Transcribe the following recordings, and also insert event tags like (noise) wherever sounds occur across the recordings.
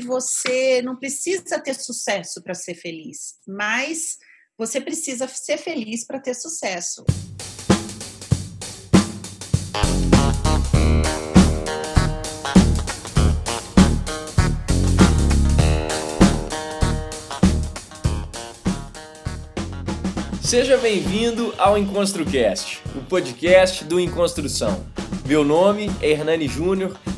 você não precisa ter sucesso para ser feliz, mas você precisa ser feliz para ter sucesso. Seja bem-vindo ao EnconstruCast, o podcast do Enconstrução. Meu nome é Hernani Júnior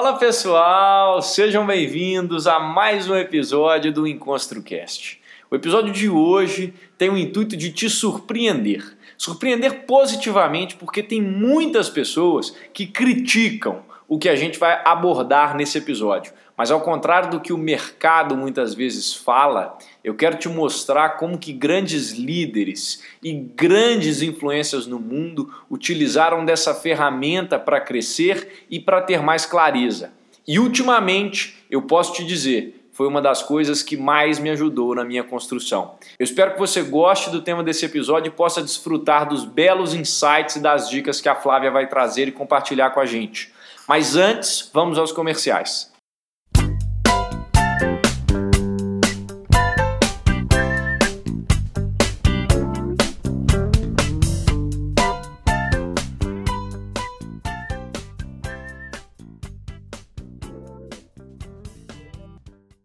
Fala pessoal, sejam bem-vindos a mais um episódio do EnconstruCast. O episódio de hoje tem o intuito de te surpreender. Surpreender positivamente porque tem muitas pessoas que criticam o que a gente vai abordar nesse episódio. Mas ao contrário do que o mercado muitas vezes fala, eu quero te mostrar como que grandes líderes e grandes influências no mundo utilizaram dessa ferramenta para crescer e para ter mais clareza. E ultimamente, eu posso te dizer, foi uma das coisas que mais me ajudou na minha construção. Eu espero que você goste do tema desse episódio e possa desfrutar dos belos insights e das dicas que a Flávia vai trazer e compartilhar com a gente. Mas antes, vamos aos comerciais.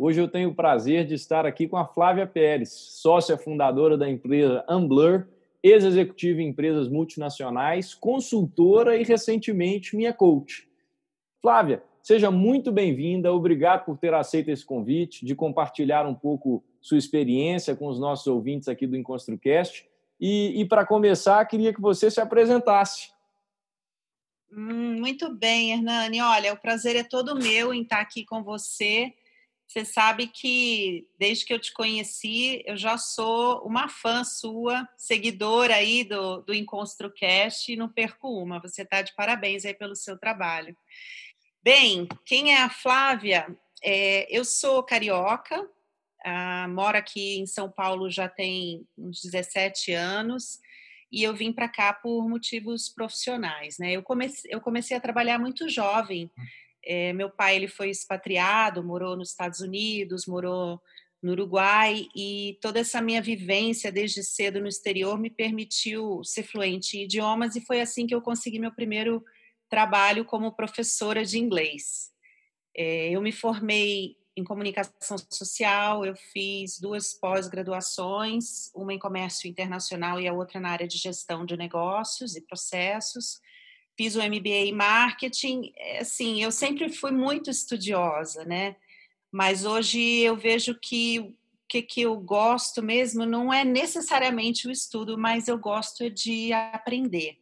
Hoje eu tenho o prazer de estar aqui com a Flávia Pérez, sócia fundadora da empresa Amblur, ex-executiva em empresas multinacionais, consultora e recentemente minha coach. Flávia, seja muito bem-vinda, obrigado por ter aceito esse convite, de compartilhar um pouco sua experiência com os nossos ouvintes aqui do EnconstruCast. E, e para começar, queria que você se apresentasse. Hum, muito bem, Hernani. Olha, o prazer é todo meu em estar aqui com você você sabe que desde que eu te conheci, eu já sou uma fã sua, seguidora aí do, do EnconstruCast e não perco uma. Você está de parabéns aí pelo seu trabalho. Bem, quem é a Flávia? É, eu sou carioca, ah, moro aqui em São Paulo já tem uns 17 anos e eu vim para cá por motivos profissionais. Né? Eu, comecei, eu comecei a trabalhar muito jovem. É, meu pai ele foi expatriado, morou nos Estados Unidos, morou no Uruguai e toda essa minha vivência desde cedo no exterior me permitiu ser fluente em idiomas e foi assim que eu consegui meu primeiro trabalho como professora de inglês. É, eu me formei em comunicação social, eu fiz duas pós-graduações, uma em comércio internacional e a outra na área de gestão de negócios e processos fiz o MBA em marketing. É, assim, eu sempre fui muito estudiosa, né? Mas hoje eu vejo que o que, que eu gosto mesmo não é necessariamente o estudo, mas eu gosto de aprender.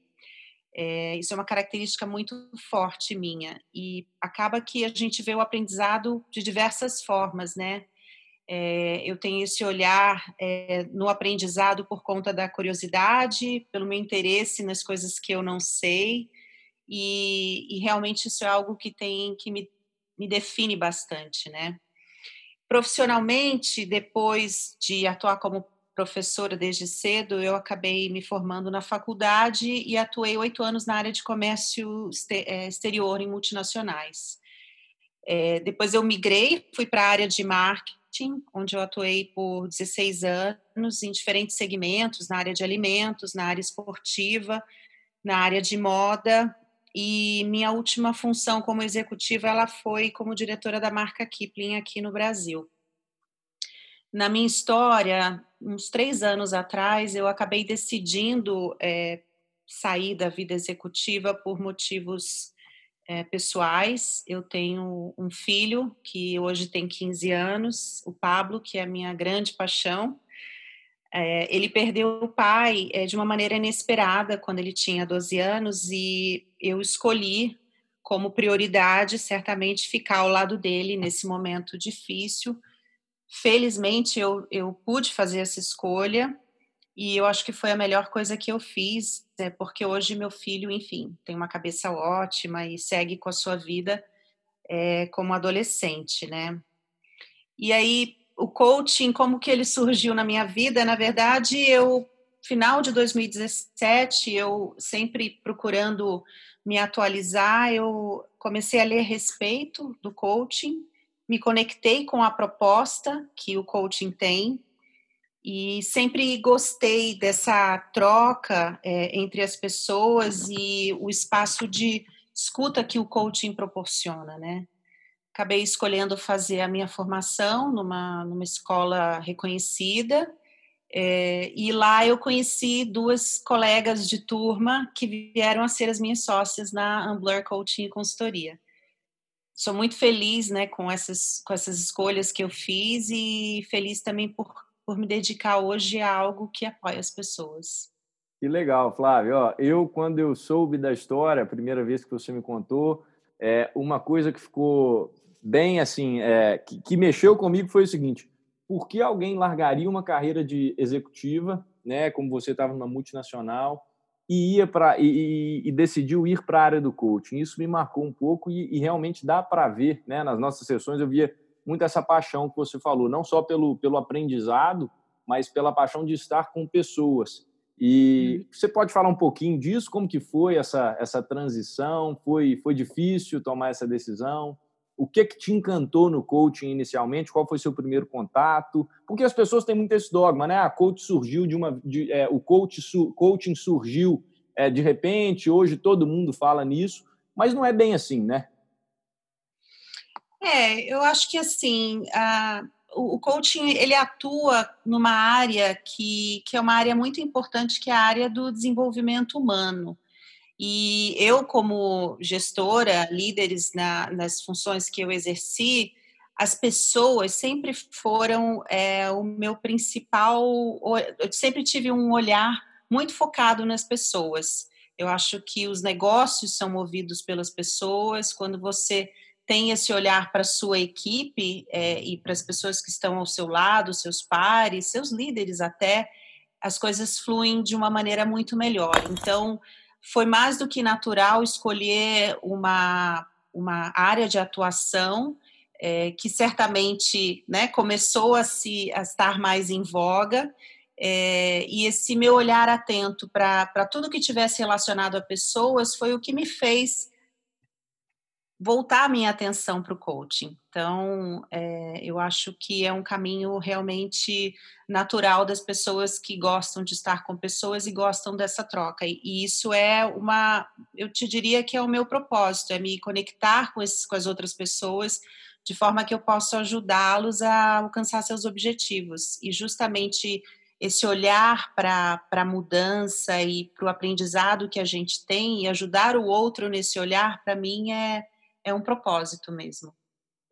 É, isso é uma característica muito forte minha. E acaba que a gente vê o aprendizado de diversas formas, né? É, eu tenho esse olhar é, no aprendizado por conta da curiosidade, pelo meu interesse nas coisas que eu não sei, e, e realmente isso é algo que tem que me, me define bastante, né? Profissionalmente, depois de atuar como professora desde cedo, eu acabei me formando na faculdade e atuei oito anos na área de comércio é, exterior em multinacionais. É, depois eu migrei, fui para a área de marketing, onde eu atuei por 16 anos em diferentes segmentos, na área de alimentos, na área esportiva, na área de moda. E minha última função como executiva ela foi como diretora da marca Kipling aqui no Brasil. Na minha história, uns três anos atrás, eu acabei decidindo é, sair da vida executiva por motivos é, pessoais. Eu tenho um filho que hoje tem 15 anos, o Pablo, que é a minha grande paixão. É, ele perdeu o pai é, de uma maneira inesperada quando ele tinha 12 anos e eu escolhi como prioridade, certamente, ficar ao lado dele nesse momento difícil. Felizmente, eu, eu pude fazer essa escolha e eu acho que foi a melhor coisa que eu fiz, né, porque hoje meu filho, enfim, tem uma cabeça ótima e segue com a sua vida é, como adolescente, né? E aí, o coaching, como que ele surgiu na minha vida? Na verdade, eu, final de 2017, eu sempre procurando me atualizar, eu comecei a ler respeito do coaching, me conectei com a proposta que o coaching tem, e sempre gostei dessa troca é, entre as pessoas e o espaço de escuta que o coaching proporciona, né? Acabei escolhendo fazer a minha formação numa, numa escola reconhecida é, e lá eu conheci duas colegas de turma que vieram a ser as minhas sócias na Ambler Coaching e Consultoria. Sou muito feliz né, com, essas, com essas escolhas que eu fiz e feliz também por por me dedicar hoje a algo que apoia as pessoas. Que legal, Flávio. Ó, eu, quando eu soube da história, a primeira vez que você me contou, é, uma coisa que ficou bem assim, é, que, que mexeu comigo foi o seguinte: por que alguém largaria uma carreira de executiva, né, como você estava numa multinacional, e ia para e, e, decidiu ir para a área do coaching? Isso me marcou um pouco e, e realmente dá para ver, né, nas nossas sessões eu via muito essa paixão que você falou, não só pelo, pelo aprendizado, mas pela paixão de estar com pessoas. E uhum. você pode falar um pouquinho disso? Como que foi essa, essa transição? Foi, foi difícil tomar essa decisão? O que que te encantou no coaching inicialmente? Qual foi seu primeiro contato? Porque as pessoas têm muito esse dogma, né? A ah, coach surgiu de uma, de, é, o coach, su, coaching surgiu é, de repente. Hoje todo mundo fala nisso, mas não é bem assim, né? É, eu acho que assim, a, o, coaching ele atua numa área que, que é uma área muito importante, que é a área do desenvolvimento humano. E eu, como gestora, líderes na, nas funções que eu exerci, as pessoas sempre foram é, o meu principal. Eu sempre tive um olhar muito focado nas pessoas. Eu acho que os negócios são movidos pelas pessoas. Quando você tem esse olhar para a sua equipe é, e para as pessoas que estão ao seu lado, seus pares, seus líderes até, as coisas fluem de uma maneira muito melhor. Então, foi mais do que natural escolher uma, uma área de atuação é, que certamente né, começou a, se, a estar mais em voga. É, e esse meu olhar atento para tudo que tivesse relacionado a pessoas foi o que me fez voltar a minha atenção para o coaching. Então, é, eu acho que é um caminho realmente natural das pessoas que gostam de estar com pessoas e gostam dessa troca. E, e isso é uma, eu te diria que é o meu propósito, é me conectar com, esses, com as outras pessoas de forma que eu possa ajudá-los a alcançar seus objetivos. E justamente esse olhar para a mudança e para o aprendizado que a gente tem e ajudar o outro nesse olhar, para mim, é, é um propósito mesmo.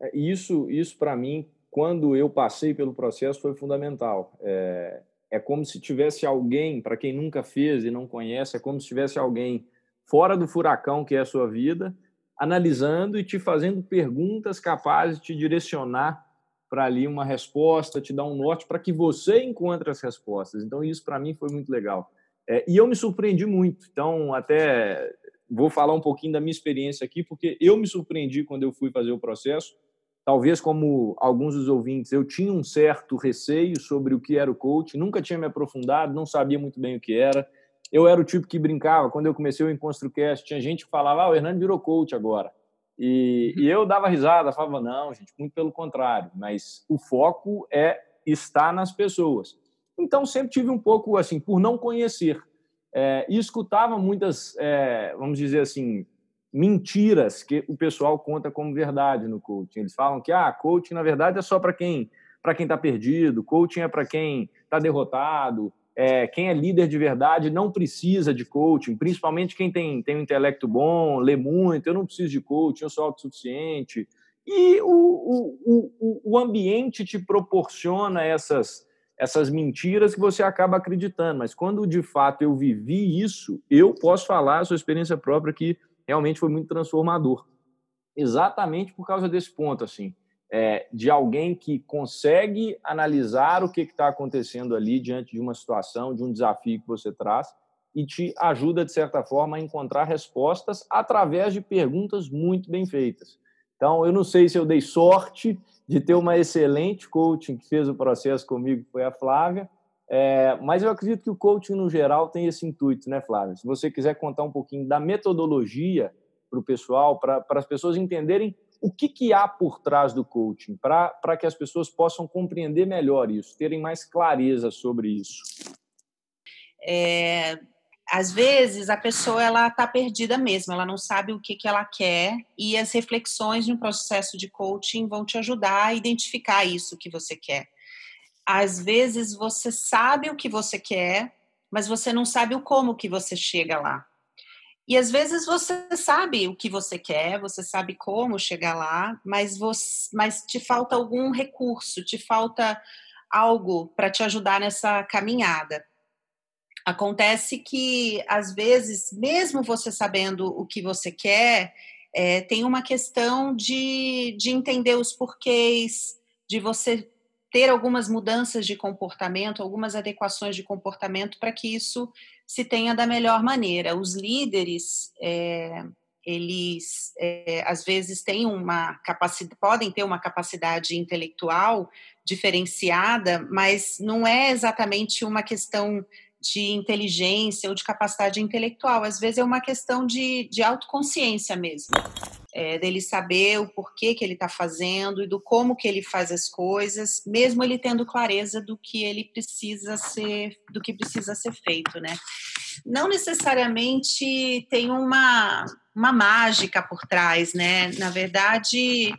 É, isso, isso para mim, quando eu passei pelo processo, foi fundamental. É, é como se tivesse alguém, para quem nunca fez e não conhece, é como se tivesse alguém fora do furacão que é a sua vida, analisando e te fazendo perguntas capazes de te direcionar para ali uma resposta, te dar um norte para que você encontre as respostas. Então, isso para mim foi muito legal. É, e eu me surpreendi muito. Então, até vou falar um pouquinho da minha experiência aqui, porque eu me surpreendi quando eu fui fazer o processo, talvez como alguns dos ouvintes, eu tinha um certo receio sobre o que era o coach, nunca tinha me aprofundado, não sabia muito bem o que era. Eu era o tipo que brincava, quando eu comecei o EnconstruCast, tinha gente que falava, ah, o Hernando virou coach agora. E, uhum. e eu dava risada, falava, não, gente, muito pelo contrário, mas o foco é estar nas pessoas. Então, sempre tive um pouco, assim, por não conhecer, é, e escutava muitas, é, vamos dizer assim, mentiras que o pessoal conta como verdade no coaching. Eles falam que ah, coaching na verdade é só para quem para quem está perdido, coaching é para quem está derrotado, é, quem é líder de verdade não precisa de coaching, principalmente quem tem, tem um intelecto bom, lê muito, eu não preciso de coaching, eu sou autossuficiente. E o, o, o, o ambiente te proporciona essas, essas mentiras que você acaba acreditando. Mas quando de fato eu vivi isso, eu posso falar a sua experiência própria que realmente foi muito transformador. Exatamente por causa desse ponto, assim, é, de alguém que consegue analisar o que está acontecendo ali diante de uma situação, de um desafio que você traz e te ajuda, de certa forma, a encontrar respostas através de perguntas muito bem feitas. Então, eu não sei se eu dei sorte de ter uma excelente coaching que fez o processo comigo, que foi a Flávia, é, mas eu acredito que o coaching, no geral, tem esse intuito, né, Flávia? Se você quiser contar um pouquinho da metodologia para o pessoal, para as pessoas entenderem o que, que há por trás do coaching, para que as pessoas possam compreender melhor isso, terem mais clareza sobre isso. É, às vezes a pessoa ela está perdida mesmo, ela não sabe o que, que ela quer e as reflexões de um processo de coaching vão te ajudar a identificar isso que você quer às vezes você sabe o que você quer, mas você não sabe o como que você chega lá. E às vezes você sabe o que você quer, você sabe como chegar lá, mas, você, mas te falta algum recurso, te falta algo para te ajudar nessa caminhada. Acontece que, às vezes, mesmo você sabendo o que você quer, é, tem uma questão de, de entender os porquês, de você ter algumas mudanças de comportamento, algumas adequações de comportamento para que isso se tenha da melhor maneira. Os líderes, é, eles é, às vezes têm uma capacidade, podem ter uma capacidade intelectual diferenciada, mas não é exatamente uma questão de inteligência ou de capacidade intelectual, às vezes é uma questão de, de autoconsciência mesmo é, dele saber o porquê que ele está fazendo e do como que ele faz as coisas, mesmo ele tendo clareza do que ele precisa ser, do que precisa ser feito, né? Não necessariamente tem uma, uma mágica por trás, né? Na verdade,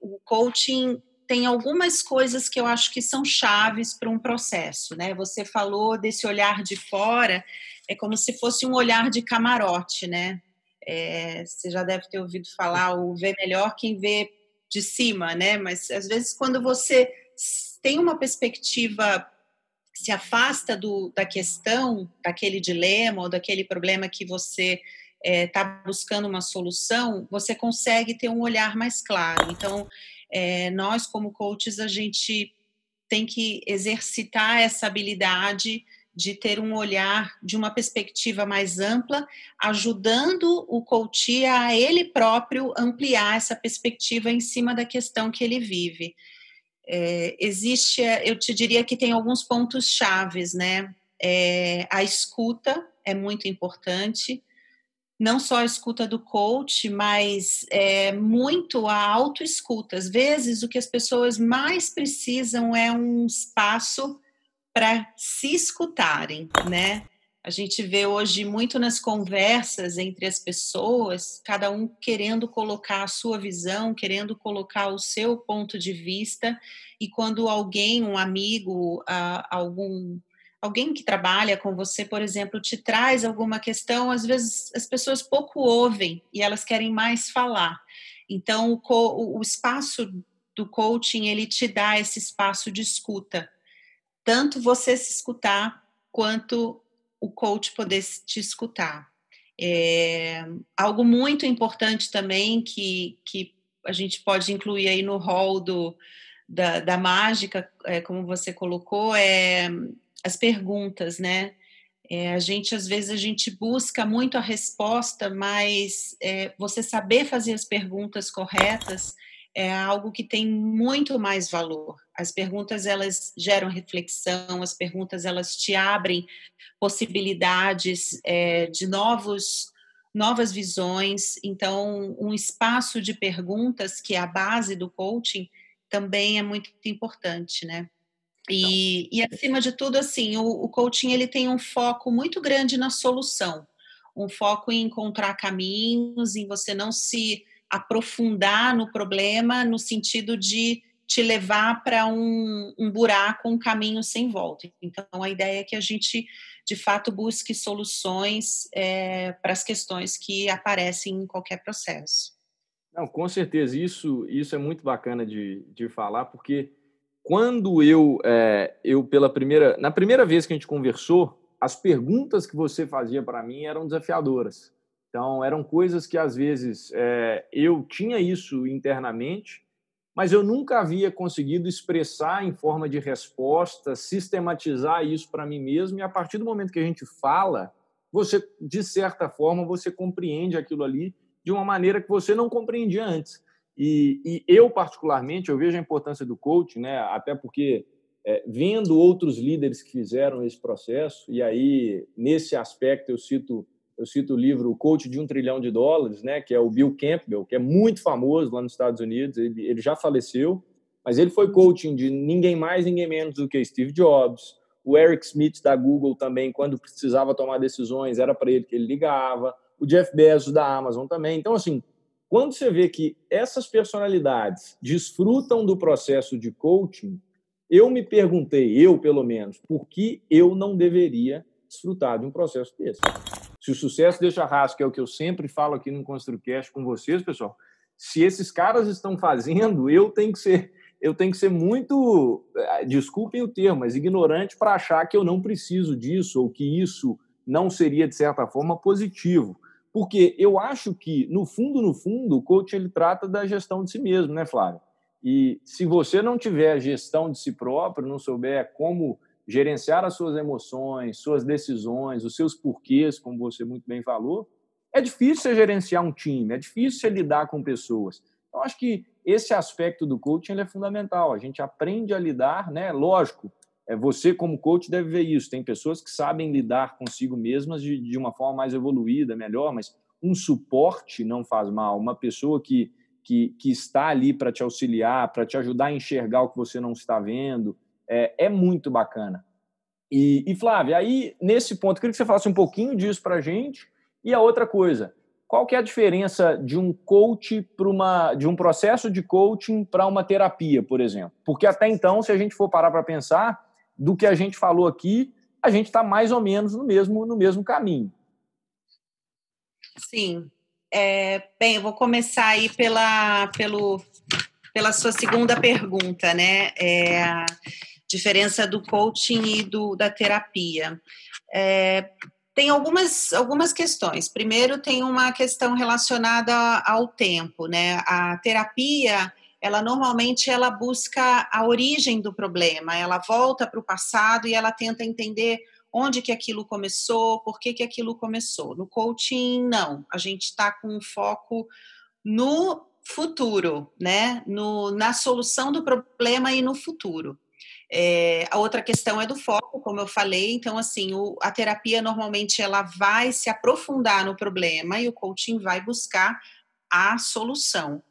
o coaching tem algumas coisas que eu acho que são chaves para um processo, né? Você falou desse olhar de fora, é como se fosse um olhar de camarote, né? É, você já deve ter ouvido falar o ver melhor quem vê de cima, né? Mas às vezes quando você tem uma perspectiva se afasta do, da questão, daquele dilema ou daquele problema que você está é, buscando uma solução, você consegue ter um olhar mais claro. Então, é, nós como coaches a gente tem que exercitar essa habilidade de ter um olhar de uma perspectiva mais ampla, ajudando o coach a ele próprio ampliar essa perspectiva em cima da questão que ele vive. É, existe, eu te diria que tem alguns pontos chaves, né? É, a escuta é muito importante, não só a escuta do coach, mas é, muito a autoescuta. Às vezes, o que as pessoas mais precisam é um espaço para se escutarem, né? A gente vê hoje muito nas conversas entre as pessoas, cada um querendo colocar a sua visão, querendo colocar o seu ponto de vista, e quando alguém, um amigo, algum alguém que trabalha com você, por exemplo, te traz alguma questão, às vezes as pessoas pouco ouvem e elas querem mais falar. Então, o, o espaço do coaching, ele te dá esse espaço de escuta tanto você se escutar quanto o coach poder te escutar. É, algo muito importante também que, que a gente pode incluir aí no rol do, da, da mágica, é, como você colocou, é as perguntas, né? É, a gente, às vezes, a gente busca muito a resposta, mas é, você saber fazer as perguntas corretas é algo que tem muito mais valor. As perguntas elas geram reflexão, as perguntas elas te abrem possibilidades é, de novos novas visões. Então, um espaço de perguntas que é a base do coaching também é muito importante, né? E, e acima de tudo, assim, o, o coaching ele tem um foco muito grande na solução, um foco em encontrar caminhos, em você não se aprofundar no problema no sentido de te levar para um, um buraco, um caminho sem volta. Então, a ideia é que a gente, de fato, busque soluções é, para as questões que aparecem em qualquer processo. Não, com certeza, isso, isso é muito bacana de, de falar, porque quando eu, é, eu pela primeira, na primeira vez que a gente conversou, as perguntas que você fazia para mim eram desafiadoras. Então, eram coisas que às vezes é, eu tinha isso internamente, mas eu nunca havia conseguido expressar em forma de resposta, sistematizar isso para mim mesmo. E a partir do momento que a gente fala, você, de certa forma, você compreende aquilo ali de uma maneira que você não compreendia antes. E, e eu, particularmente, eu vejo a importância do coaching, né? até porque é, vendo outros líderes que fizeram esse processo, e aí, nesse aspecto, eu cito eu cito o livro O Coach de um Trilhão de Dólares, né, que é o Bill Campbell, que é muito famoso lá nos Estados Unidos, ele, ele já faleceu, mas ele foi coaching de ninguém mais, ninguém menos do que Steve Jobs, o Eric Smith da Google também, quando precisava tomar decisões, era para ele que ele ligava, o Jeff Bezos da Amazon também. Então, assim, quando você vê que essas personalidades desfrutam do processo de coaching, eu me perguntei, eu pelo menos, por que eu não deveria desfrutar de um processo desse? Se o sucesso deixa que é o que eu sempre falo aqui no ConstruCast com vocês, pessoal, se esses caras estão fazendo, eu tenho que ser eu tenho que ser muito, eh, desculpem o termo, mas ignorante para achar que eu não preciso disso ou que isso não seria de certa forma positivo. Porque eu acho que no fundo, no fundo, o coach ele trata da gestão de si mesmo, né, Flávio? E se você não tiver gestão de si próprio, não souber como gerenciar as suas emoções, suas decisões, os seus porquês, como você muito bem falou, é difícil você gerenciar um time, é difícil você lidar com pessoas. Então, acho que esse aspecto do coaching é fundamental. A gente aprende a lidar, né? Lógico, você como coach deve ver isso. Tem pessoas que sabem lidar consigo mesmas de, de uma forma mais evoluída, melhor, mas um suporte não faz mal. Uma pessoa que, que, que está ali para te auxiliar, para te ajudar a enxergar o que você não está vendo, é, é muito bacana. E, e Flávia, aí nesse ponto, eu queria que você falasse um pouquinho disso para a gente. E a outra coisa, qual que é a diferença de um coach para uma, de um processo de coaching para uma terapia, por exemplo? Porque até então, se a gente for parar para pensar, do que a gente falou aqui, a gente está mais ou menos no mesmo, no mesmo caminho. Sim. É, bem, eu vou começar aí pela, pelo, pela sua segunda pergunta, né? É, diferença do coaching e do, da terapia. É, tem algumas, algumas questões. Primeiro, tem uma questão relacionada ao tempo, né? A terapia, ela normalmente ela busca a origem do problema, ela volta para o passado e ela tenta entender onde que aquilo começou, por que que aquilo começou. No coaching, não. A gente está com um foco no futuro, né? No, na solução do problema e no futuro. É, a outra questão é do foco, como eu falei. Então, assim, o, a terapia normalmente ela vai se aprofundar no problema e o coaching vai buscar a solução.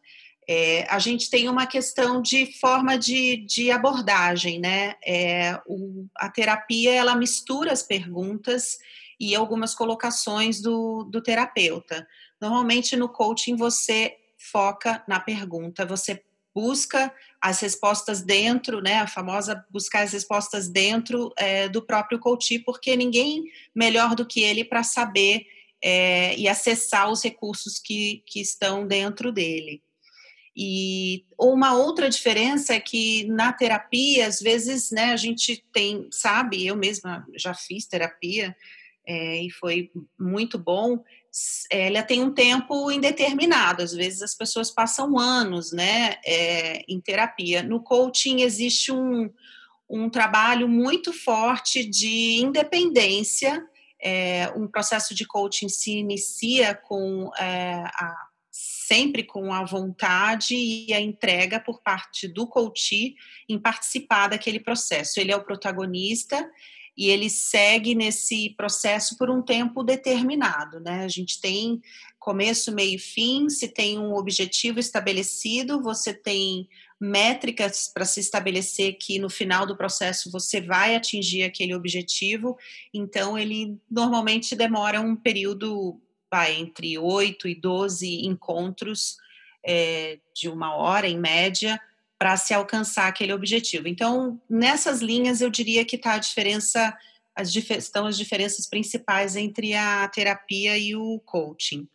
É, a gente tem uma questão de forma de, de abordagem, né? É, o, a terapia ela mistura as perguntas e algumas colocações do, do terapeuta. Normalmente no coaching você foca na pergunta, você busca as respostas dentro, né, a famosa buscar as respostas dentro é, do próprio coach, porque ninguém melhor do que ele para saber é, e acessar os recursos que, que estão dentro dele. E uma outra diferença é que na terapia, às vezes, né, a gente tem, sabe, eu mesma já fiz terapia é, e foi muito bom, ela tem um tempo indeterminado, às vezes as pessoas passam anos né, é, em terapia. No coaching existe um, um trabalho muito forte de independência, é, um processo de coaching se inicia com é, a sempre com a vontade e a entrega por parte do coach em participar daquele processo. Ele é o protagonista e ele segue nesse processo por um tempo determinado, né? A gente tem começo, meio e fim, se tem um objetivo estabelecido, você tem métricas para se estabelecer que no final do processo você vai atingir aquele objetivo, então ele normalmente demora um período vai, entre 8 e 12 encontros é, de uma hora, em média, para se alcançar aquele objetivo. Então, nessas linhas, eu diria que está a diferença, as, estão as diferenças principais entre a terapia e o coaching.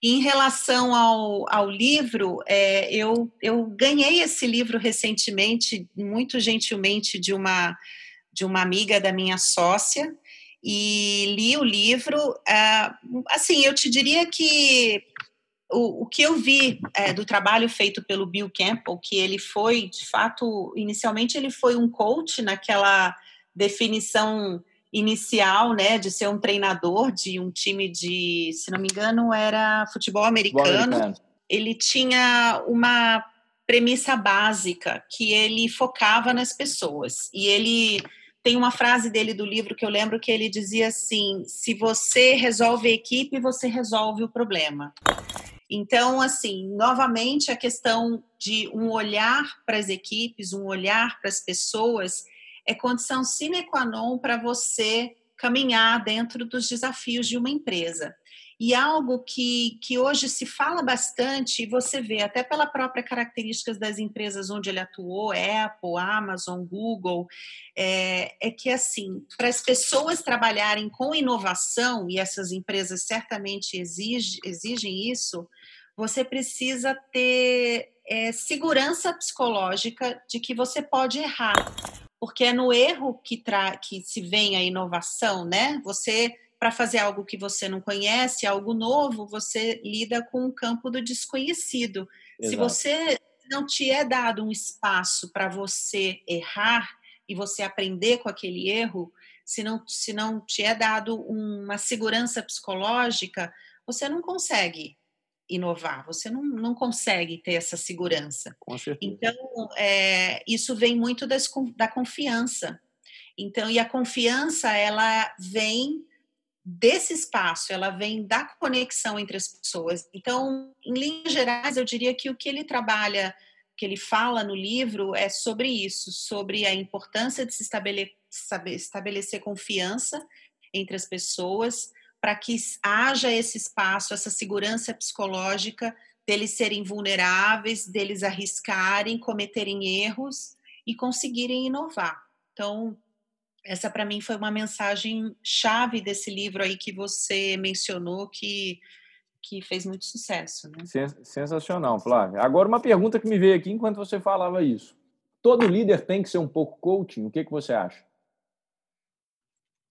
Em relação ao, ao livro, é, eu, eu ganhei esse livro recentemente, muito gentilmente, de uma, de uma amiga da minha sócia, e li o livro. Uh, assim, eu te diria que o, o que eu vi é, do trabalho feito pelo Bill Campbell, que ele foi, de fato, inicialmente ele foi um coach naquela definição inicial, né, de ser um treinador de um time de, se não me engano, era futebol americano. americano. Ele tinha uma premissa básica que ele focava nas pessoas e ele tem uma frase dele do livro que eu lembro que ele dizia assim: se você resolve a equipe, você resolve o problema. Então, assim, novamente a questão de um olhar para as equipes, um olhar para as pessoas, é condição sine qua non para você caminhar dentro dos desafios de uma empresa. E algo que, que hoje se fala bastante, e você vê até pela própria características das empresas onde ele atuou, Apple, Amazon, Google, é, é que assim, para as pessoas trabalharem com inovação, e essas empresas certamente exige, exigem isso, você precisa ter é, segurança psicológica de que você pode errar, porque é no erro que, tra que se vem a inovação, né? Você para fazer algo que você não conhece, algo novo, você lida com o campo do desconhecido. Exato. Se você não te é dado um espaço para você errar e você aprender com aquele erro, se não, se não te é dado uma segurança psicológica, você não consegue inovar, você não, não consegue ter essa segurança. Então, é, isso vem muito das, da confiança. Então, e a confiança, ela vem desse espaço, ela vem da conexão entre as pessoas. Então, em linhas gerais, eu diria que o que ele trabalha, que ele fala no livro é sobre isso, sobre a importância de se estabelecer, estabelecer confiança entre as pessoas, para que haja esse espaço, essa segurança psicológica deles serem vulneráveis, deles arriscarem, cometerem erros e conseguirem inovar. Então, essa para mim foi uma mensagem chave desse livro aí que você mencionou que que fez muito sucesso, né? Sensacional, Flávia. Agora uma pergunta que me veio aqui enquanto você falava isso. Todo líder tem que ser um pouco coaching? O que que você acha?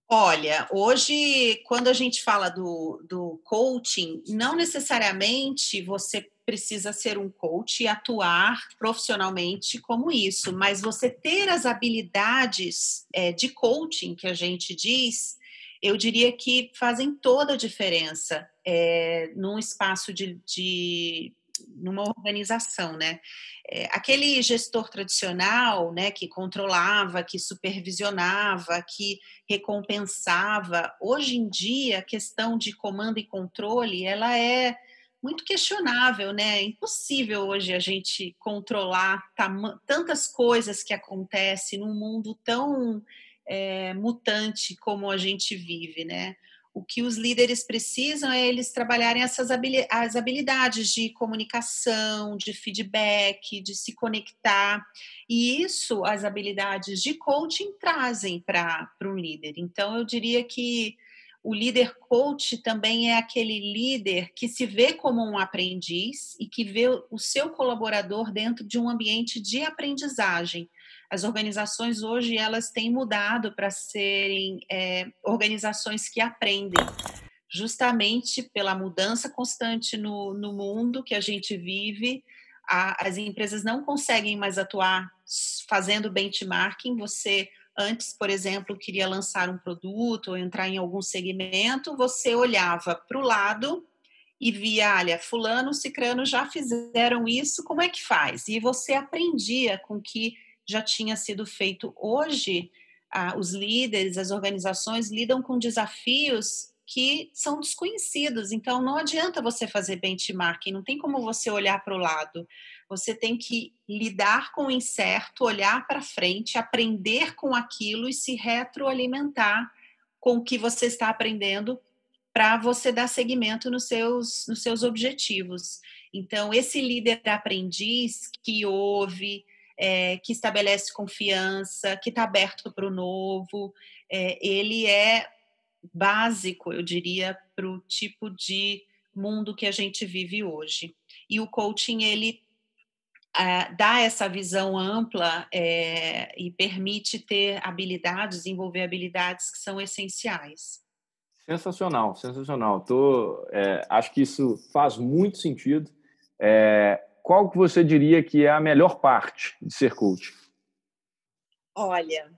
Olha, hoje, quando a gente fala do, do coaching, não necessariamente você precisa ser um coach e atuar profissionalmente como isso, mas você ter as habilidades é, de coaching que a gente diz, eu diria que fazem toda a diferença é, num espaço de, de numa organização, né? É, aquele gestor tradicional, né, que controlava, que supervisionava, que recompensava, hoje em dia a questão de comando e controle, ela é muito questionável, né? É impossível hoje a gente controlar tantas coisas que acontecem num mundo tão é, mutante como a gente vive, né? O que os líderes precisam é eles trabalharem essas as habilidades de comunicação, de feedback, de se conectar. E isso, as habilidades de coaching trazem para um líder. Então, eu diria que o líder coach também é aquele líder que se vê como um aprendiz e que vê o seu colaborador dentro de um ambiente de aprendizagem. As organizações hoje elas têm mudado para serem é, organizações que aprendem, justamente pela mudança constante no, no mundo que a gente vive. A, as empresas não conseguem mais atuar fazendo benchmarking. Você Antes, por exemplo, queria lançar um produto ou entrar em algum segmento, você olhava para o lado e via, olha, fulano, cicrano já fizeram isso, como é que faz? E você aprendia com que já tinha sido feito. Hoje, ah, os líderes, as organizações lidam com desafios que são desconhecidos. Então, não adianta você fazer benchmarking, não tem como você olhar para o lado. Você tem que lidar com o incerto, olhar para frente, aprender com aquilo e se retroalimentar com o que você está aprendendo para você dar seguimento nos seus, nos seus objetivos. Então, esse líder aprendiz que ouve, é, que estabelece confiança, que está aberto para o novo, é, ele é básico, eu diria, para o tipo de mundo que a gente vive hoje. E o coaching, ele uh, dá essa visão ampla é, e permite ter habilidades, desenvolver habilidades que são essenciais. Sensacional, sensacional. Tô, é, acho que isso faz muito sentido. É, qual que você diria que é a melhor parte de ser coach? Olha,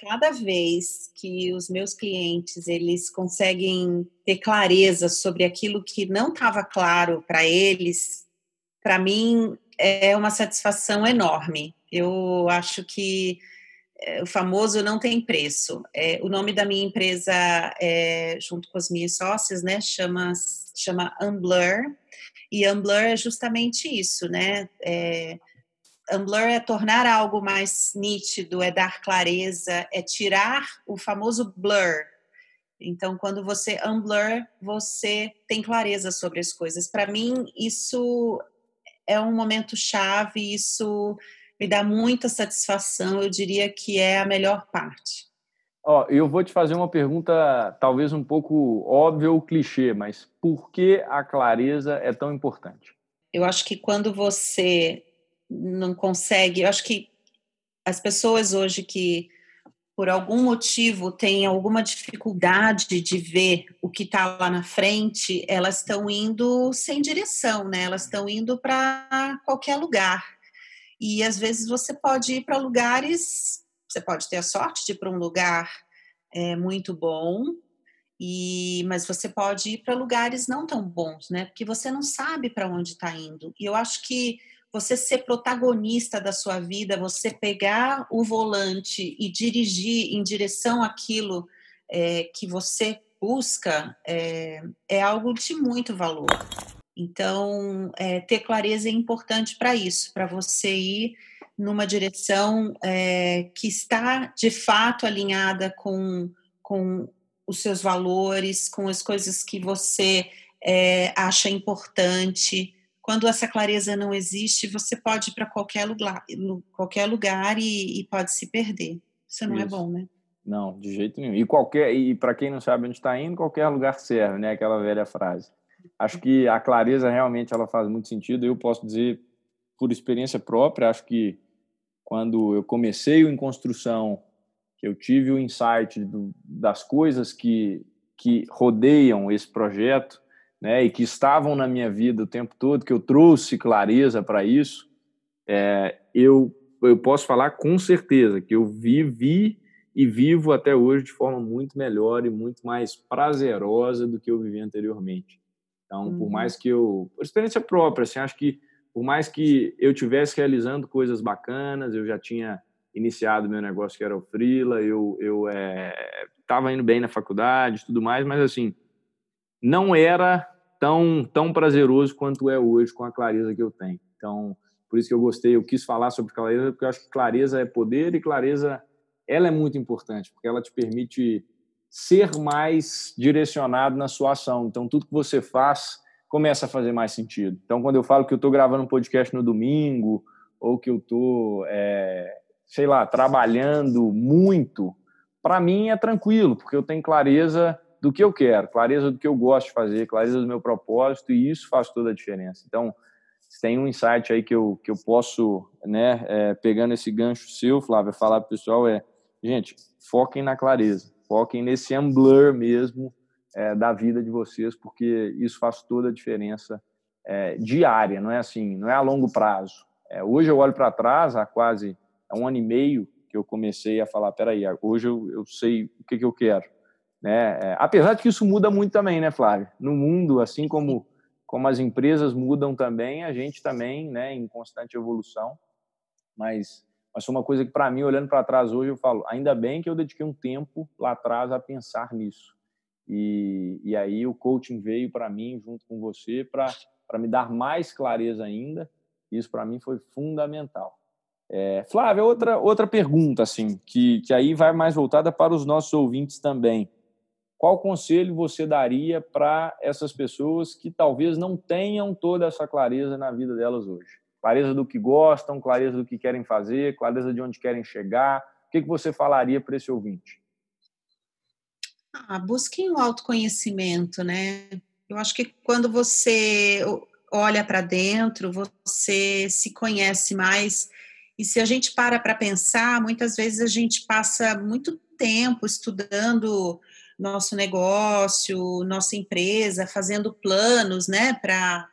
cada vez que os meus clientes eles conseguem ter clareza sobre aquilo que não estava claro para eles, para mim é uma satisfação enorme. Eu acho que é, o famoso não tem preço. É, o nome da minha empresa, é, junto com as minhas sócias, né, chama chama Unblur. E Unblur é justamente isso, né? É, Unblur é tornar algo mais nítido, é dar clareza, é tirar o famoso blur. Então, quando você unblur, você tem clareza sobre as coisas. Para mim, isso é um momento chave, isso me dá muita satisfação, eu diria que é a melhor parte. Ó, eu vou te fazer uma pergunta talvez um pouco óbvia ou clichê, mas por que a clareza é tão importante? Eu acho que quando você não consegue. Eu acho que as pessoas hoje que, por algum motivo, têm alguma dificuldade de ver o que está lá na frente, elas estão indo sem direção, né? Elas estão indo para qualquer lugar. E às vezes você pode ir para lugares, você pode ter a sorte de ir para um lugar é, muito bom, e, mas você pode ir para lugares não tão bons, né? Porque você não sabe para onde está indo. E eu acho que você ser protagonista da sua vida, você pegar o volante e dirigir em direção àquilo é, que você busca, é, é, algo de muito valor. Então, é, ter clareza é importante para isso, para você ir numa direção é, que está de fato alinhada com, com os seus valores, com as coisas que você é, acha importante quando essa clareza não existe, você pode ir para qualquer lugar, qualquer lugar e, e pode se perder. Isso não é Isso. é bom, né? Não, de jeito nenhum. E qualquer e para quem não sabe onde está indo, qualquer lugar serve, né? Aquela velha frase. Acho que a clareza realmente ela faz muito sentido. Eu posso dizer por experiência própria, acho que quando eu comecei o em construção, que eu tive o insight do, das coisas que que rodeiam esse projeto, né, e que estavam na minha vida o tempo todo, que eu trouxe clareza para isso, é, eu, eu posso falar com certeza que eu vivi e vivo até hoje de forma muito melhor e muito mais prazerosa do que eu vivi anteriormente. Então, uhum. por mais que eu, por experiência própria, assim, acho que por mais que eu tivesse realizando coisas bacanas, eu já tinha iniciado meu negócio que era o Freela, eu eu estava é, indo bem na faculdade, tudo mais, mas assim não era tão, tão prazeroso quanto é hoje com a clareza que eu tenho. Então, por isso que eu gostei, eu quis falar sobre clareza, porque eu acho que clareza é poder e clareza ela é muito importante, porque ela te permite ser mais direcionado na sua ação. Então, tudo que você faz começa a fazer mais sentido. Então, quando eu falo que eu estou gravando um podcast no domingo, ou que eu estou, é, sei lá, trabalhando muito, para mim é tranquilo, porque eu tenho clareza do que eu quero, clareza do que eu gosto de fazer, clareza do meu propósito, e isso faz toda a diferença. Então, se tem um insight aí que eu, que eu posso, né, é, pegando esse gancho seu, Flávio, falar para o pessoal é, gente, foquem na clareza, foquem nesse unblur mesmo é, da vida de vocês, porque isso faz toda a diferença é, diária, não é assim, não é a longo prazo. É, hoje eu olho para trás, há quase há um ano e meio que eu comecei a falar, peraí, hoje eu, eu sei o que, que eu quero né? É, apesar de que isso muda muito também, né, Flávio? No mundo, assim como como as empresas mudam também, a gente também, né, em constante evolução. Mas, mas foi uma coisa que, para mim, olhando para trás hoje, eu falo: ainda bem que eu dediquei um tempo lá atrás a pensar nisso. E, e aí o coaching veio para mim, junto com você, para me dar mais clareza ainda. Isso, para mim, foi fundamental. É, Flávia, outra, outra pergunta, assim, que, que aí vai mais voltada para os nossos ouvintes também. Qual conselho você daria para essas pessoas que talvez não tenham toda essa clareza na vida delas hoje? Clareza do que gostam, clareza do que querem fazer, clareza de onde querem chegar. O que, que você falaria para esse ouvinte? Ah, busquem o autoconhecimento, né? Eu acho que quando você olha para dentro, você se conhece mais. E se a gente para para pensar, muitas vezes a gente passa muito tempo estudando nosso negócio, nossa empresa, fazendo planos, né, para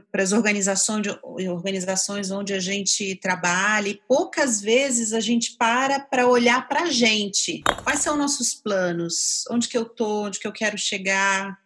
para as organizações, organizações onde a gente trabalha, e poucas vezes a gente para para olhar para a gente. Quais são nossos planos? Onde que eu estou? Onde que eu quero chegar? O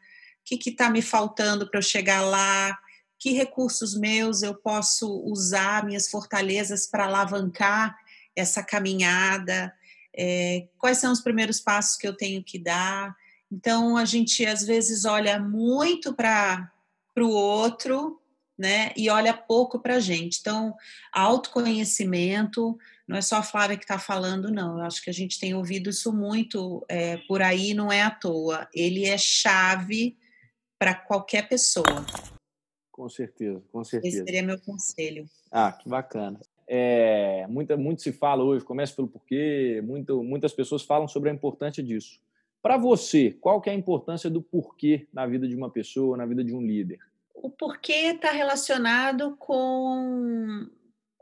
que está me faltando para eu chegar lá? Que recursos meus eu posso usar, minhas fortalezas, para alavancar essa caminhada? É, quais são os primeiros passos que eu tenho que dar? Então, a gente às vezes olha muito para para o outro, né? E olha pouco para a gente. Então, autoconhecimento, não é só a Flávia que está falando, não. Eu acho que a gente tem ouvido isso muito é, por aí, não é à toa. Ele é chave para qualquer pessoa. Com certeza, com certeza. Esse seria meu conselho. Ah, que bacana. É, muita, muito se fala hoje, começa pelo porquê, muito, muitas pessoas falam sobre a importância disso. Para você, qual que é a importância do porquê na vida de uma pessoa, na vida de um líder? O porquê está relacionado com,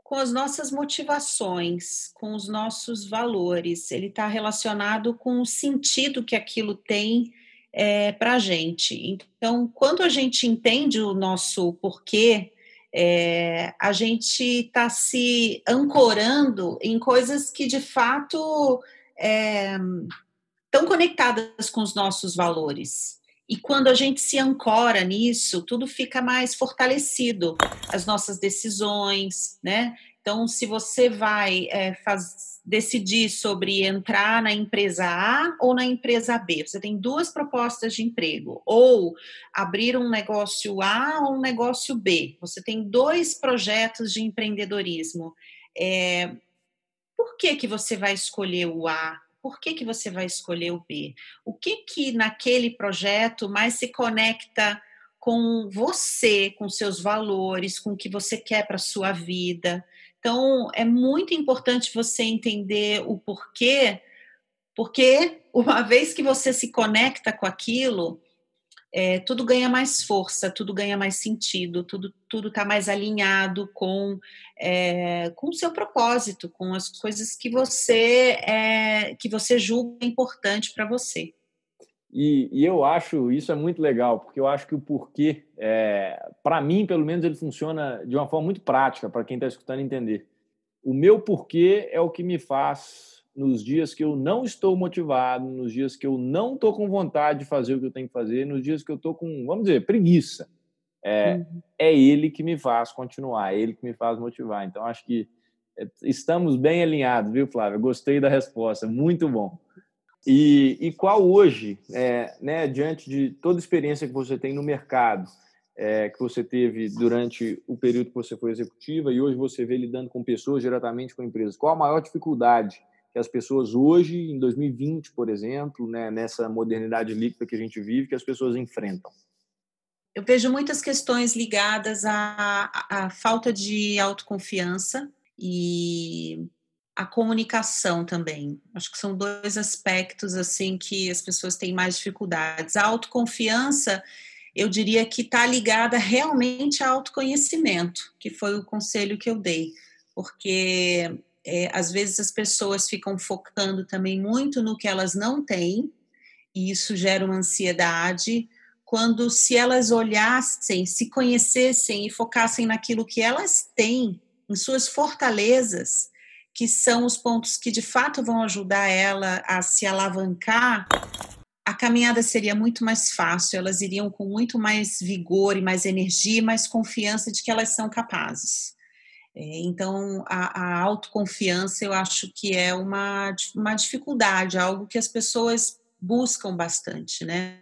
com as nossas motivações, com os nossos valores. Ele está relacionado com o sentido que aquilo tem é, para a gente. Então, quando a gente entende o nosso porquê, é, a gente está se ancorando em coisas que de fato é, estão conectadas com os nossos valores. E quando a gente se ancora nisso, tudo fica mais fortalecido, as nossas decisões, né? Então, se você vai é, faz, decidir sobre entrar na empresa A ou na empresa B, você tem duas propostas de emprego, ou abrir um negócio A ou um negócio B, você tem dois projetos de empreendedorismo. É, por que, que você vai escolher o A por que, que você vai escolher o B? O que que naquele projeto mais se conecta com você, com seus valores, com o que você quer para sua vida? Então, é muito importante você entender o porquê, porque (laughs) uma vez que você se conecta com aquilo, é, tudo ganha mais força, tudo ganha mais sentido, tudo tudo está mais alinhado com é, com o seu propósito, com as coisas que você é, que você julga importante para você. E, e, eu acho isso é muito legal, porque eu acho que o porquê, é, para mim, pelo menos, ele funciona de uma forma muito prática para quem está escutando entender. O meu porquê é o que me faz nos dias que eu não estou motivado, nos dias que eu não estou com vontade de fazer o que eu tenho que fazer, nos dias que eu estou com, vamos dizer, preguiça. É, uhum. é ele que me faz continuar, é ele que me faz motivar. Então, acho que é, estamos bem alinhados, viu, Flávio? Gostei da resposta, muito bom. E, e qual hoje, é, né, diante de toda a experiência que você tem no mercado, é, que você teve durante o período que você foi executiva e hoje você vê lidando com pessoas diretamente com empresas, qual a maior dificuldade que as pessoas hoje, em 2020, por exemplo, né, nessa modernidade líquida que a gente vive, que as pessoas enfrentam? Eu vejo muitas questões ligadas à, à falta de autoconfiança e a comunicação também. Acho que são dois aspectos assim que as pessoas têm mais dificuldades. A autoconfiança, eu diria que está ligada realmente ao autoconhecimento, que foi o conselho que eu dei, porque é, às vezes as pessoas ficam focando também muito no que elas não têm, e isso gera uma ansiedade. Quando, se elas olhassem, se conhecessem e focassem naquilo que elas têm, em suas fortalezas, que são os pontos que de fato vão ajudar ela a se alavancar, a caminhada seria muito mais fácil, elas iriam com muito mais vigor e mais energia, mais confiança de que elas são capazes. É, então, a, a, autoconfiança eu acho que é uma, uma dificuldade, algo que as pessoas buscam bastante, né?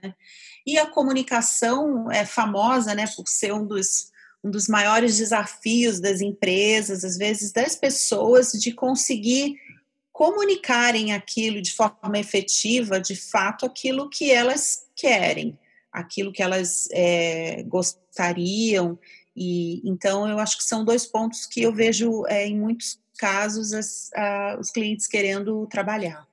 E a comunicação é famosa, né, por ser um dos, um dos maiores desafios das empresas, às vezes das pessoas, de conseguir comunicarem aquilo de forma efetiva, de fato, aquilo que elas querem, aquilo que elas é, gostariam. E então eu acho que são dois pontos que eu vejo é, em muitos casos as, a, os clientes querendo trabalhar.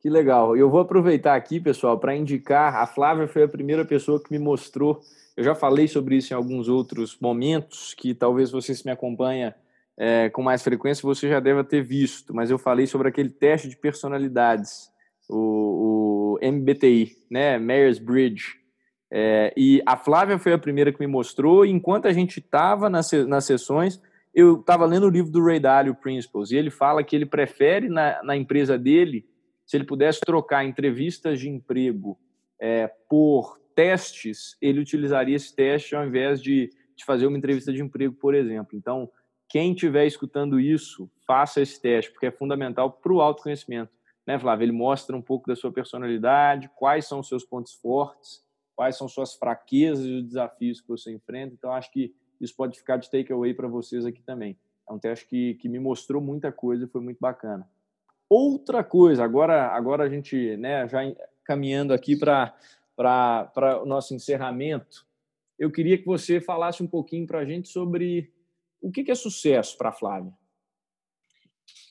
Que legal. Eu vou aproveitar aqui, pessoal, para indicar. A Flávia foi a primeira pessoa que me mostrou. Eu já falei sobre isso em alguns outros momentos, que talvez você se me acompanha é, com mais frequência, você já deve ter visto, mas eu falei sobre aquele teste de personalidades, o, o MBTI, né? Myers-Briggs. É, e a Flávia foi a primeira que me mostrou, e enquanto a gente estava nas, nas sessões, eu estava lendo o livro do Ray Dalio, Principles, e ele fala que ele prefere na, na empresa dele, se ele pudesse trocar entrevistas de emprego é, por testes, ele utilizaria esse teste ao invés de, de fazer uma entrevista de emprego, por exemplo. Então, quem estiver escutando isso, faça esse teste, porque é fundamental para o autoconhecimento. Né, Flávio? Ele mostra um pouco da sua personalidade, quais são os seus pontos fortes, quais são suas fraquezas e os desafios que você enfrenta. Então, acho que isso pode ficar de takeaway para vocês aqui também. É um teste que, que me mostrou muita coisa e foi muito bacana. Outra coisa, agora, agora a gente né, já caminhando aqui para o nosso encerramento, eu queria que você falasse um pouquinho para a gente sobre o que é sucesso para a Flávia?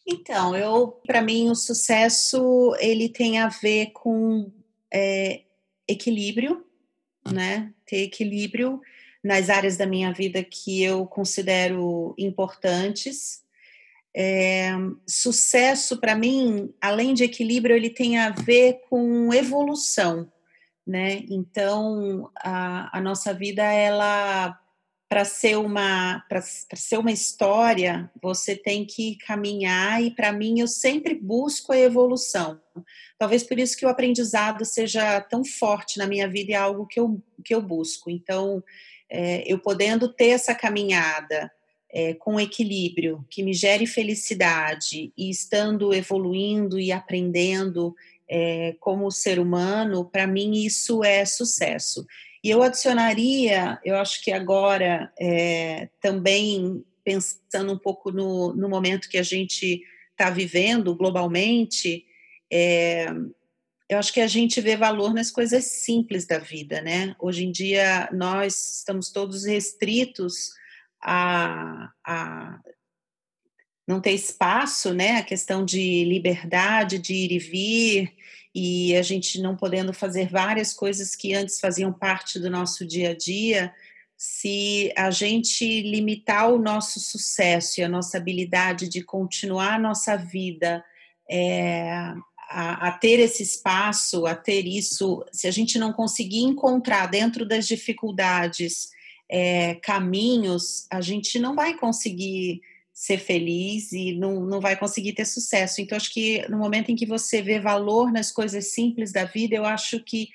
Então, eu, para mim, o sucesso ele tem a ver com é, equilíbrio, né? Ter equilíbrio nas áreas da minha vida que eu considero importantes. É, sucesso para mim, além de equilíbrio, ele tem a ver com evolução, né? Então, a, a nossa vida ela para ser uma para ser uma história, você tem que caminhar e para mim eu sempre busco a evolução. Talvez por isso que o aprendizado seja tão forte na minha vida é algo que eu que eu busco. Então, é, eu podendo ter essa caminhada é, com equilíbrio, que me gere felicidade e estando evoluindo e aprendendo é, como ser humano, para mim isso é sucesso. E eu adicionaria, eu acho que agora, é, também pensando um pouco no, no momento que a gente está vivendo globalmente, é, eu acho que a gente vê valor nas coisas simples da vida, né? Hoje em dia nós estamos todos restritos a, a não ter espaço, né? A questão de liberdade, de ir e vir, e a gente não podendo fazer várias coisas que antes faziam parte do nosso dia a dia, se a gente limitar o nosso sucesso e a nossa habilidade de continuar a nossa vida é, a, a, ter esse espaço, a ter isso, se a gente não conseguir encontrar dentro das dificuldades é, caminhos, a gente não vai conseguir ser feliz e não, não vai conseguir ter sucesso. Então, acho que no momento em que você vê valor nas coisas simples da vida, eu acho que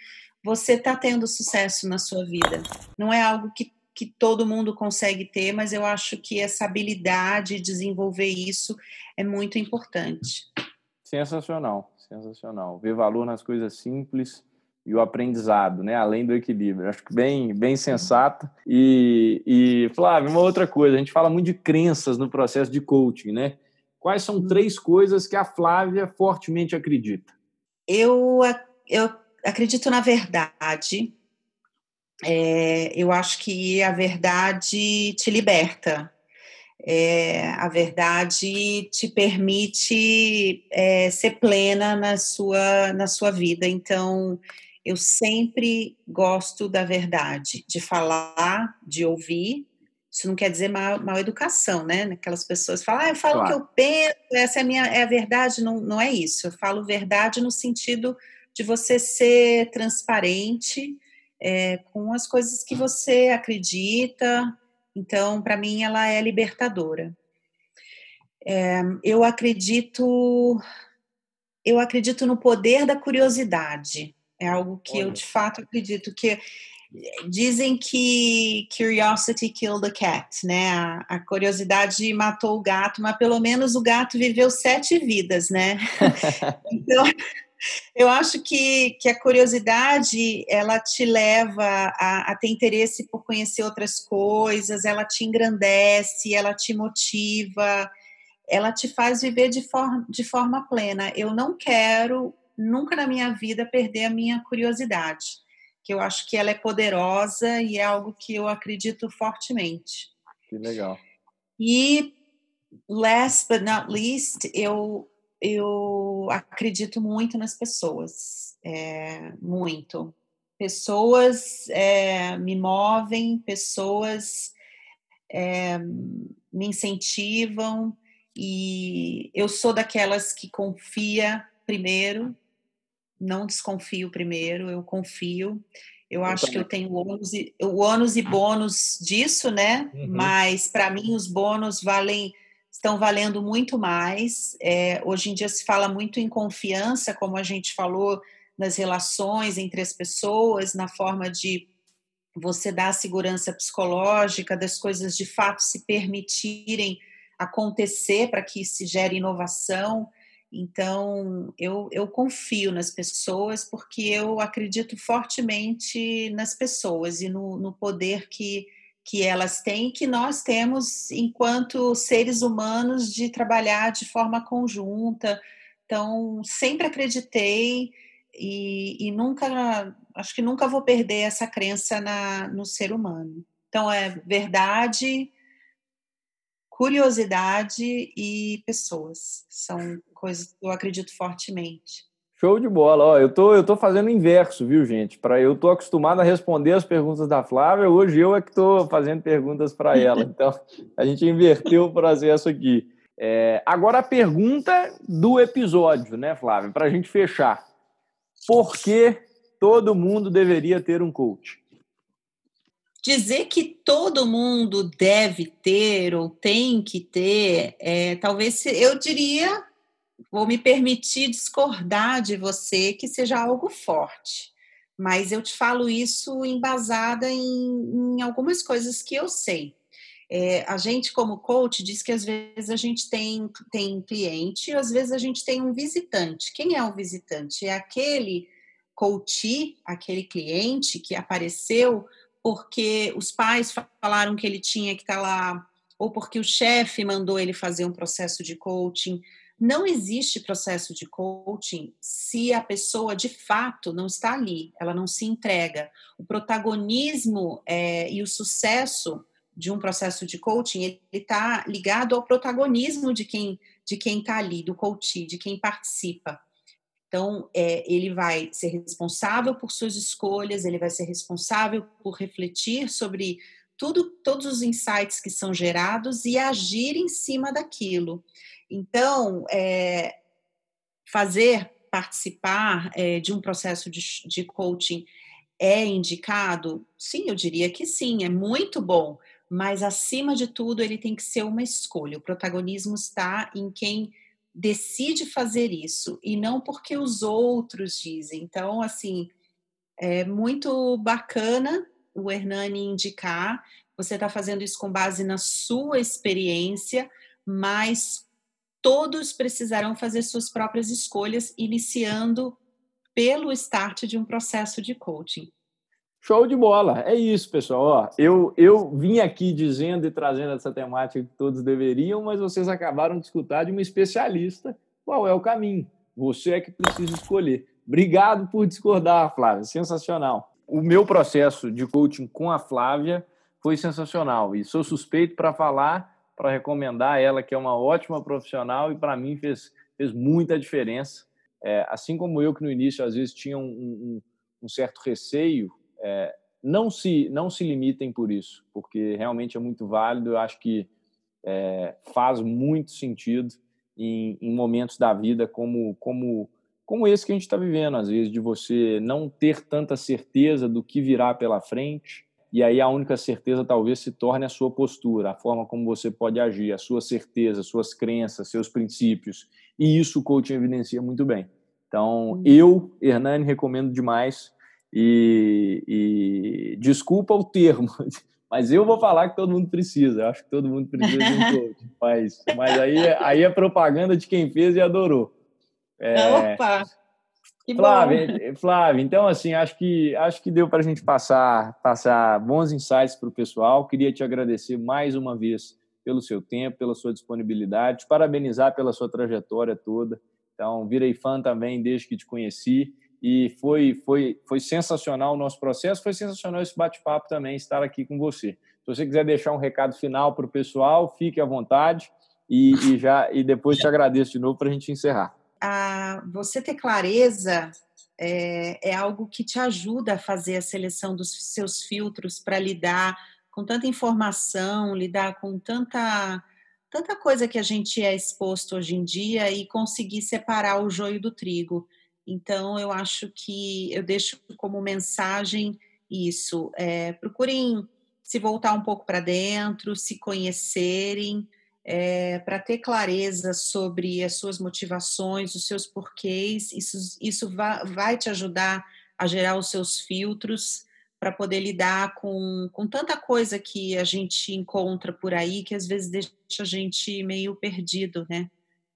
você está tendo sucesso na sua vida. Não é algo que, que todo mundo consegue ter, mas eu acho que essa habilidade de desenvolver isso é muito importante. Sensacional, sensacional. Ver valor nas coisas simples e o aprendizado, né? Além do equilíbrio. Acho que bem, bem sensato. E, e, Flávio, uma outra coisa, a gente fala muito de crenças no processo de coaching, né? Quais são uhum. três coisas que a Flávia fortemente acredita? Eu, eu acredito na verdade. É, eu acho que a verdade te liberta. É, a verdade te permite é, ser plena na sua, na sua vida. Então, eu sempre gosto da verdade, de falar, de ouvir. Isso não quer dizer mal, mal educação, né? Aquelas pessoas falam, ah, eu falo claro. o que eu penso, essa é a minha é a verdade. Não, não é isso. Eu falo verdade no sentido de você ser transparente é, com as coisas que você acredita. Então, para mim, ela é libertadora. É, eu acredito, eu acredito no poder da curiosidade É algo que Olha. eu de fato acredito que dizem que curiosity killed the cat, né? A, a, curiosidade matou o gato, mas pelo menos o gato viveu sete vidas, né? (laughs) então, eu acho que, que a curiosidade ela te leva a, a ter interesse por conhecer outras coisas, ela te engrandece, ela te motiva, ela te faz viver de forma, de forma plena. Eu não quero nunca na minha vida perder a minha curiosidade, que eu acho que ela é poderosa e é algo que eu acredito fortemente. Que legal. E last but not least, eu eu acredito muito nas pessoas, é, muito. Pessoas é, me movem, pessoas é, me incentivam e eu sou daquelas que confia primeiro, não desconfio primeiro, eu confio. Eu, eu acho também. que eu tenho ônus e, o ônus e bônus disso, né? Uhum. Mas para mim os bônus valem estão valendo muito mais. É, hoje em dia se fala muito em confiança, como a gente falou nas relações entre as pessoas, na forma de você dar segurança psicológica, das coisas de fato se permitirem acontecer para que se gere inovação. Então, eu, eu confio nas pessoas porque eu acredito fortemente nas pessoas e no, no poder que que elas têm que nós temos enquanto seres humanos de trabalhar de forma conjunta. Então, sempre acreditei e, e nunca, acho que nunca vou perder essa crença na, no ser humano. Então, é verdade, curiosidade e pessoas. São coisas que eu acredito fortemente. Show de bola. Ó, eu tô, eu tô fazendo o inverso, viu, gente? Para eu tô acostumado a responder as perguntas da Flávia, hoje eu é que tô fazendo perguntas para ela. (laughs) Então, a gente inverteu o processo aqui. É, agora a pergunta do episódio, né, Flávia? Para a gente fechar. Por que todo mundo deveria ter um coach? Dizer que todo mundo deve ter ou tem que ter, é, talvez eu diria vou me permitir discordar de você que seja algo forte, mas eu te falo isso embasada em, em algumas coisas que eu sei. É, a gente, como coach, diz que às vezes a gente tem, tem cliente e às vezes a gente tem um visitante. Quem é o visitante? É aquele coach, aquele cliente que apareceu porque os pais falaram que ele tinha que estar tá lá, ou porque o chefe mandou ele fazer um processo de coaching, não existe processo de coaching se a pessoa de fato não está ali, ela não se entrega. O protagonismo é, e o sucesso de um processo de coaching ele está ligado ao protagonismo de quem de quem está ali, do coach, de quem participa. Então, é, ele vai ser responsável por suas escolhas, ele vai ser responsável por refletir sobre tudo, todos os insights que são gerados e agir em cima daquilo. Então, é, fazer participar é, de um processo de, de coaching é indicado? Sim, eu diria que sim, é muito bom, mas acima de tudo ele tem que ser uma escolha. O protagonismo está em quem decide fazer isso e não porque os outros dizem. Então, assim, é muito bacana o Hernani indicar. Você está fazendo isso com base na sua experiência, mas todos precisarão fazer suas próprias escolhas, iniciando pelo start de um processo de coaching. Show de bola, é isso, pessoal. Ó, eu, eu vim aqui dizendo e trazendo essa temática que todos deveriam, mas vocês acabaram de escutar de uma especialista qual é o caminho. Você é que precisa escolher. Obrigado por discordar, Flávia, sensacional. O meu processo de coaching com a Flávia foi sensacional e sou suspeito para falar para recomendar ela, que é uma ótima profissional e para mim fez, fez muita diferença. É, assim como eu, que no início às vezes tinha um, um, um certo receio, é, não, se, não se limitem por isso, porque realmente é muito válido. Eu acho que é, faz muito sentido em, em, momentos da vida como, como, como esse que a gente está vivendo, às vezes, de você não ter tanta certeza do que virá pela frente e aí a única certeza talvez se torne a sua postura, a forma como você pode agir, a sua certeza, suas crenças, seus princípios. E isso o coaching evidencia muito bem. Então, uhum. eu, Hernani, recomendo demais. E, e, desculpa o termo, (laughs) mas eu vou falar que todo mundo precisa. Eu acho que todo mundo precisa de um (laughs) coach. Mas, mas aí, aí é propaganda de quem fez e adorou. É, Opa! Que Flávio, então assim, acho que acho que deu para a gente passar passar bons insights para o pessoal. Queria te agradecer mais uma vez pelo seu tempo, pela sua disponibilidade, te parabenizar pela sua trajetória toda. Então, virei fã também desde que te conheci e foi foi foi sensacional o nosso processo, foi sensacional esse bate-papo também estar aqui com você. Se você quiser deixar um recado final para o pessoal, fique à vontade e, e já e depois te agradeço de novo para a gente encerrar a, você ter clareza é, é, algo que te ajuda a fazer a seleção dos seus filtros para lidar com tanta informação, lidar com tanta tanta coisa que a gente é exposto hoje em dia e conseguir separar o joio do trigo. Então, eu acho que eu deixo como mensagem isso. É, procurem se voltar um pouco para dentro, se conhecerem, é, para ter clareza sobre as suas motivações, os seus porquês, isso, isso vai, vai te ajudar a gerar os seus filtros para poder lidar com, com tanta coisa que a gente encontra por aí que às vezes deixa a gente meio perdido, né?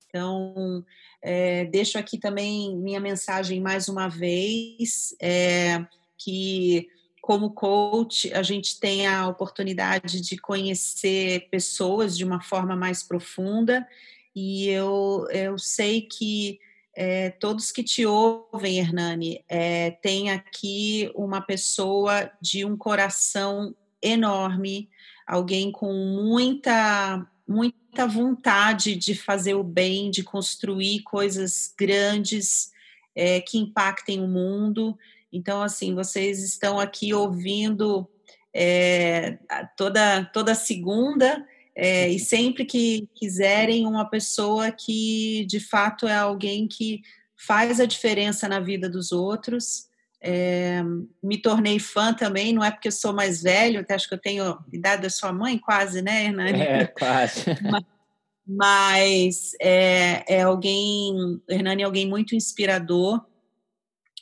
Então, é, deixo aqui também minha mensagem mais uma vez, é, que como coach, a gente tem a oportunidade de conhecer pessoas de uma forma mais profunda, e eu, eu sei que é, todos que te ouvem, Hernani, é, tem aqui uma pessoa de um coração enorme, alguém com muita, muita vontade de fazer o bem, de construir coisas grandes é, que impactem o mundo. Então, assim, vocês estão aqui ouvindo é, toda, toda segunda é, e sempre que quiserem uma pessoa que de fato é alguém que faz a diferença na vida dos outros. É, me tornei fã também, não é porque eu sou mais velho, até acho que eu tenho idade da sua mãe, quase, né, Hernani? É, quase. (laughs) Mas é, é alguém, Hernani é alguém muito inspirador,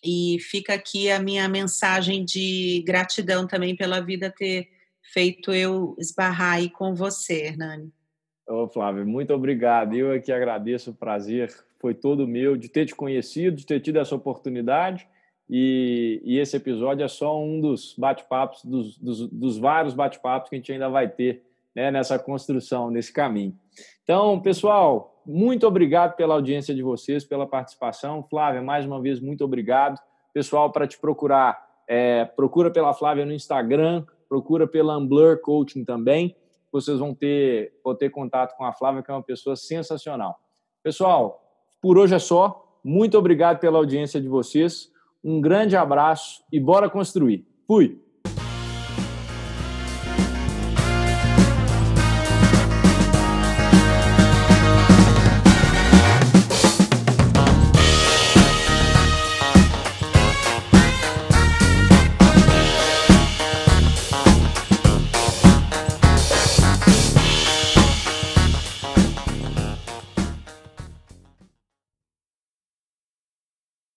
e fica aqui a minha mensagem de gratidão também pela vida ter feito eu esbarrar aí com você, Hernani. Ô, Flávio, muito obrigado. Eu aqui agradeço, o prazer foi todo meu de ter te conhecido, de ter tido essa oportunidade. E, e esse episódio é só um dos bate-papos, dos, dos, dos, vários bate-papos que a gente ainda vai ter né, nessa construção, nesse caminho. Então, pessoal, muito obrigado pela audiência de vocês, pela participação. Flávia, mais uma vez, muito obrigado. Pessoal, para te procurar, é, procura pela Flávia no Instagram, procura pela Amblur Coaching também. Vocês vão ter, vão ter contato com a Flávia, que é uma pessoa sensacional. Pessoal, por hoje é só. Muito obrigado pela audiência de vocês. Um grande abraço e bora construir. Fui!